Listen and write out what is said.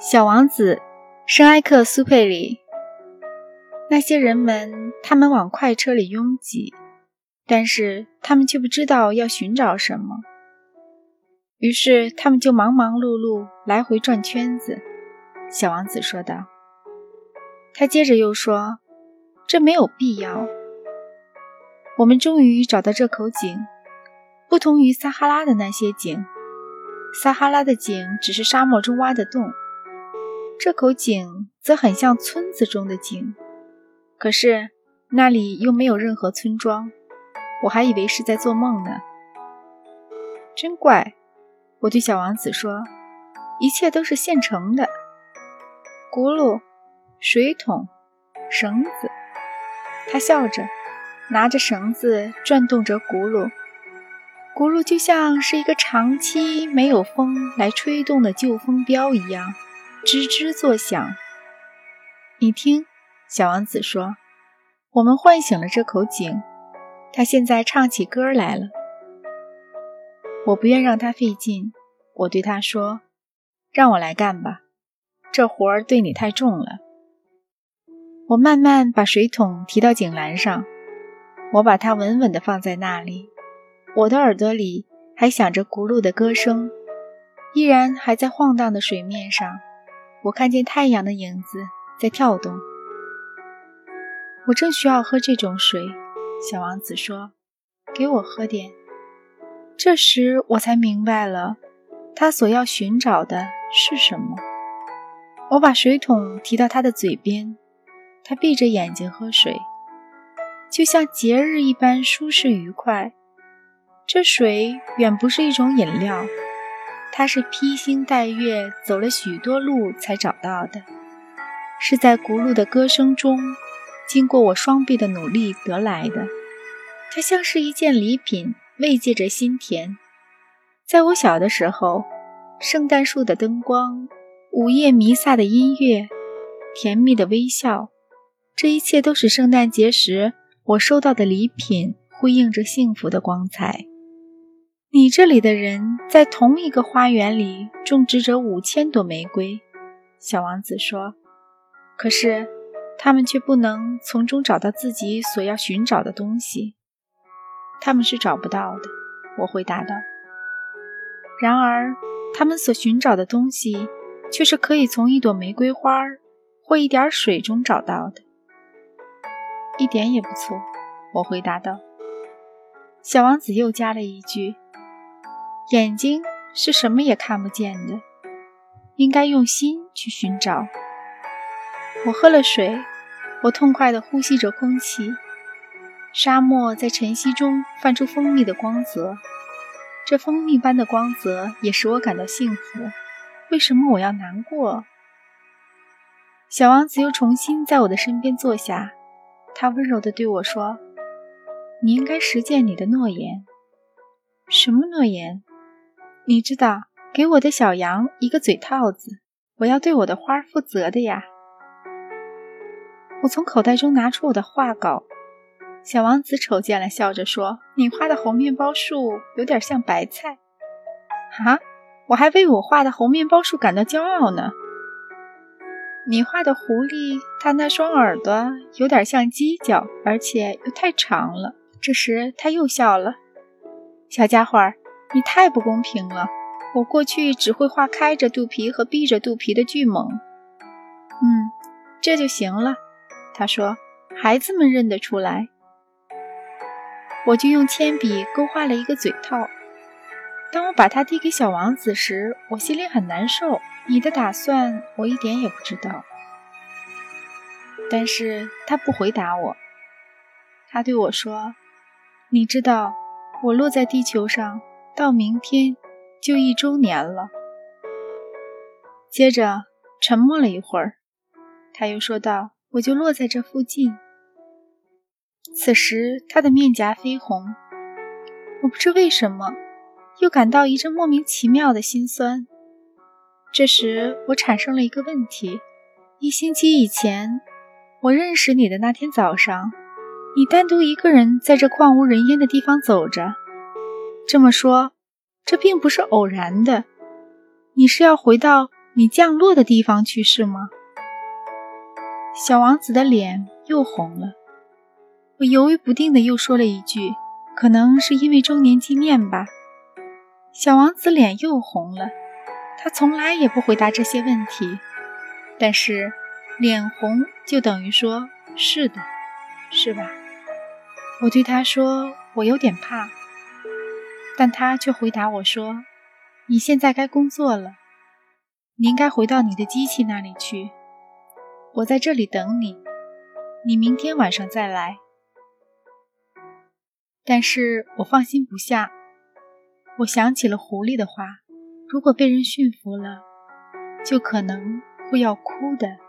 小王子，圣埃克苏佩里。那些人们，他们往快车里拥挤，但是他们却不知道要寻找什么，于是他们就忙忙碌碌，来回转圈子。小王子说道。他接着又说：“这没有必要。我们终于找到这口井，不同于撒哈拉的那些井，撒哈拉的井只是沙漠中挖的洞。”这口井则很像村子中的井，可是那里又没有任何村庄，我还以为是在做梦呢。真怪，我对小王子说：“一切都是现成的，轱辘、水桶、绳子。”他笑着，拿着绳子转动着轱辘，轱辘就像是一个长期没有风来吹动的旧风标一样。吱吱作响。你听，小王子说：“我们唤醒了这口井，它现在唱起歌来了。”我不愿让他费劲，我对他说：“让我来干吧，这活儿对你太重了。”我慢慢把水桶提到井栏上，我把它稳稳地放在那里。我的耳朵里还响着轱辘的歌声，依然还在晃荡的水面上。我看见太阳的影子在跳动。我正需要喝这种水，小王子说：“给我喝点。”这时我才明白了，他所要寻找的是什么。我把水桶提到他的嘴边，他闭着眼睛喝水，就像节日一般舒适愉快。这水远不是一种饮料。他是披星戴月走了许多路才找到的，是在轱辘的歌声中，经过我双臂的努力得来的。它像是一件礼品，慰藉着心田。在我小的时候，圣诞树的灯光，午夜弥撒的音乐，甜蜜的微笑，这一切都是圣诞节时我收到的礼品，辉映着幸福的光彩。你这里的人在同一个花园里种植着五千朵玫瑰，小王子说。可是他们却不能从中找到自己所要寻找的东西。他们是找不到的，我回答道。然而，他们所寻找的东西却是可以从一朵玫瑰花或一点水中找到的。一点也不错，我回答道。小王子又加了一句。眼睛是什么也看不见的，应该用心去寻找。我喝了水，我痛快地呼吸着空气。沙漠在晨曦中泛出蜂蜜的光泽，这蜂蜜般的光泽也使我感到幸福。为什么我要难过？小王子又重新在我的身边坐下，他温柔地对我说：“你应该实践你的诺言。”什么诺言？你知道，给我的小羊一个嘴套子，我要对我的花负责的呀。我从口袋中拿出我的画稿，小王子瞅见了，笑着说：“你画的猴面包树有点像白菜。”啊，我还为我画的猴面包树感到骄傲呢。你画的狐狸，它那双耳朵有点像犄角，而且又太长了。这时他又笑了，小家伙儿。你太不公平了！我过去只会画开着肚皮和闭着肚皮的巨蟒。嗯，这就行了。他说：“孩子们认得出来。”我就用铅笔勾画了一个嘴套。当我把它递给小王子时，我心里很难受。你的打算我一点也不知道。但是他不回答我。他对我说：“你知道，我落在地球上。”到明天就一周年了。接着沉默了一会儿，他又说道：“我就落在这附近。”此时他的面颊绯红，我不知为什么，又感到一阵莫名其妙的心酸。这时我产生了一个问题：一星期以前，我认识你的那天早上，你单独一个人在这旷无人烟的地方走着。这么说，这并不是偶然的。你是要回到你降落的地方去是吗？”小王子的脸又红了。我犹豫不定的又说了一句：“可能是因为周年纪念吧。”小王子脸又红了。他从来也不回答这些问题，但是脸红就等于说是的，是吧？我对他说：“我有点怕。”但他却回答我说：“你现在该工作了，你应该回到你的机器那里去。我在这里等你，你明天晚上再来。”但是我放心不下，我想起了狐狸的话：如果被人驯服了，就可能会要哭的。